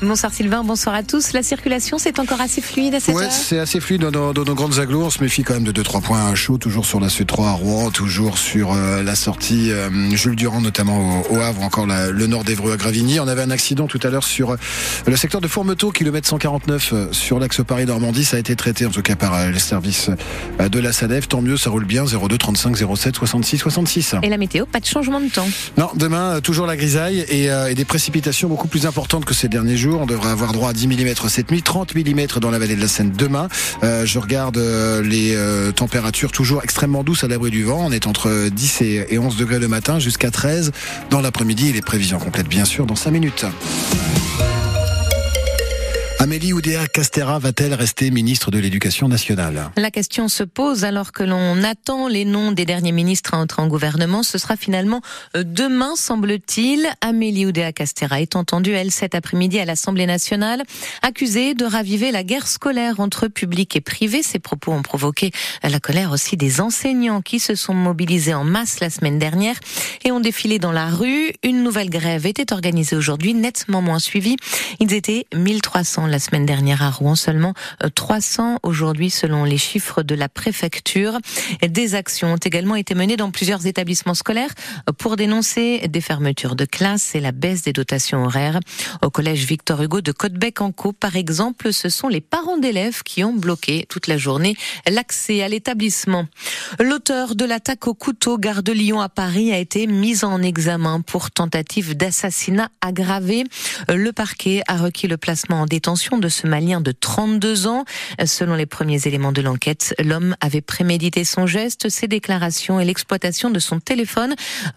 Bonsoir Sylvain, bonsoir à tous. La circulation, c'est encore assez fluide à cette ouais, c'est assez fluide dans nos, grandes agglos. On se méfie quand même de 2-3 points chauds, toujours sur la C3 à Rouen, toujours sur euh, la sortie euh, Jules Durand, notamment au, Havre, encore le nord d'Evreux à Gravigny. On avait un accident tout à l'heure sur euh, le secteur de Fourmeteau, kilomètre 149, sur l'axe Paris-Normandie. Ça a été traité, en tout cas, par les services de la SADEF. Tant mieux, ça roule bien. 02 35 07 66 66. Et la météo, pas de changement de temps Non, demain, toujours la grisaille et, et des précipitations beaucoup plus importantes que ces derniers jours. On devrait avoir droit à 10 mm cette nuit, 30 mm dans la vallée de la Seine demain. Euh, je regarde euh, les euh, températures toujours extrêmement douces à l'abri du vent. On est entre 10 et 11 degrés le matin jusqu'à 13 dans l'après-midi et les prévisions complètes bien sûr dans 5 minutes. Amélie Oudéa Castera va-t-elle rester ministre de l'Éducation nationale? La question se pose alors que l'on attend les noms des derniers ministres à entrer en gouvernement. Ce sera finalement euh, demain, semble-t-il. Amélie Oudéa Castera est entendue, elle, cet après-midi à l'Assemblée nationale, accusée de raviver la guerre scolaire entre public et privé. Ces propos ont provoqué la colère aussi des enseignants qui se sont mobilisés en masse la semaine dernière et ont défilé dans la rue. Une nouvelle grève était organisée aujourd'hui, nettement moins suivie. Ils étaient 1300 la semaine dernière à Rouen, seulement 300 euh, aujourd'hui selon les chiffres de la préfecture. Des actions ont également été menées dans plusieurs établissements scolaires pour dénoncer des fermetures de classes et la baisse des dotations horaires. Au collège Victor Hugo de Côtebec-en-Caux, par exemple, ce sont les parents d'élèves qui ont bloqué toute la journée l'accès à l'établissement. L'auteur de l'attaque au couteau gare de Lyon à Paris a été mis en examen pour tentative d'assassinat aggravé. Le parquet a requis le placement en détention de ce Malien de 32 ans. Selon les premiers éléments de l'enquête, l'homme avait prémédité son geste. Ses déclarations et l'exploitation de son téléphone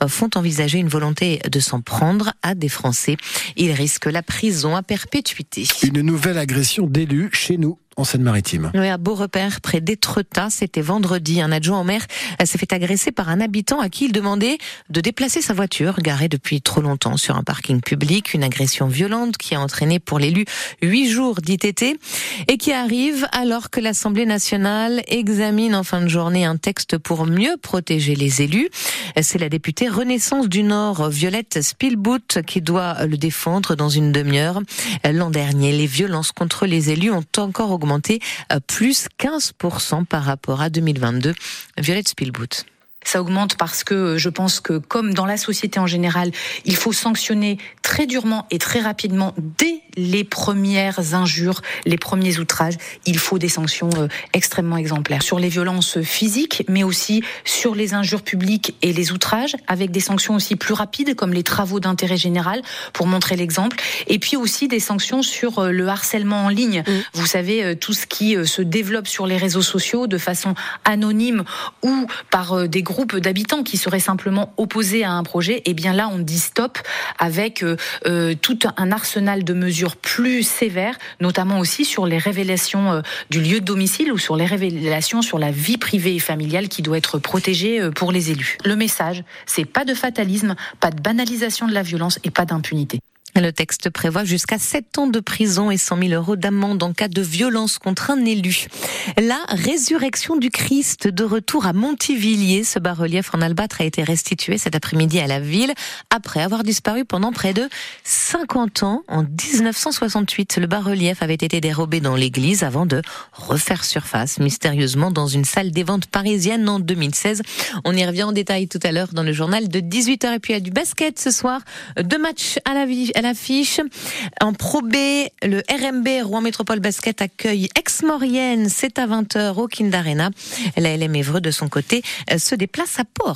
font envisager une volonté de s'en prendre à des Français. Il risque la prison à perpétuité. Une nouvelle agression d'élu chez nous en Seine-Maritime. Oui, à Beaurepaire, près d'Étretat, c'était vendredi. Un adjoint au maire s'est fait agresser par un habitant à qui il demandait de déplacer sa voiture, garée depuis trop longtemps sur un parking public. Une agression violente qui a entraîné pour l'élu huit jours d'ITT et qui arrive alors que l'Assemblée nationale examine en fin de journée un texte pour mieux protéger les élus. C'est la députée Renaissance du Nord, Violette Spielbout, qui doit le défendre dans une demi-heure. L'an dernier, les violences contre les élus ont encore augmenté euh, plus 15% par rapport à 2022. Violette Spielboot. Ça augmente parce que je pense que, comme dans la société en général, il faut sanctionner très durement et très rapidement dès les premières injures, les premiers outrages. Il faut des sanctions euh, extrêmement exemplaires sur les violences physiques, mais aussi sur les injures publiques et les outrages, avec des sanctions aussi plus rapides, comme les travaux d'intérêt général, pour montrer l'exemple. Et puis aussi des sanctions sur euh, le harcèlement en ligne. Mmh. Vous savez, euh, tout ce qui se développe sur les réseaux sociaux de façon anonyme ou par des groupes d'habitants qui seraient simplement opposés à un projet. Et eh bien là, on dit stop avec tout un arsenal de mesures plus sévères, notamment aussi sur les révélations euh, du lieu de domicile ou sur les révélations sur la vie privée et familiale qui doit être protégée euh, pour les élus. Le message, c'est pas de fatalisme, pas de banalisation de la violence et pas d'impunité. Le texte prévoit jusqu'à 7 ans de prison et 100 000 euros d'amende en cas de violence contre un élu. La résurrection du Christ de retour à Montivilliers, ce bas-relief en albâtre a été restitué cet après-midi à la ville après avoir disparu pendant près de 50 ans. En 1968, le bas-relief avait été dérobé dans l'église avant de refaire surface mystérieusement dans une salle des ventes parisienne en 2016. On y revient en détail tout à l'heure dans le journal de 18h et puis a du basket ce soir. Deux matchs à la vie l'affiche. En Pro B, le RMB Rouen Métropole Basket accueille Ex-Maurienne. C'est à 20h au Kind Arena. La LM Évreux, de son côté, se déplace à Pau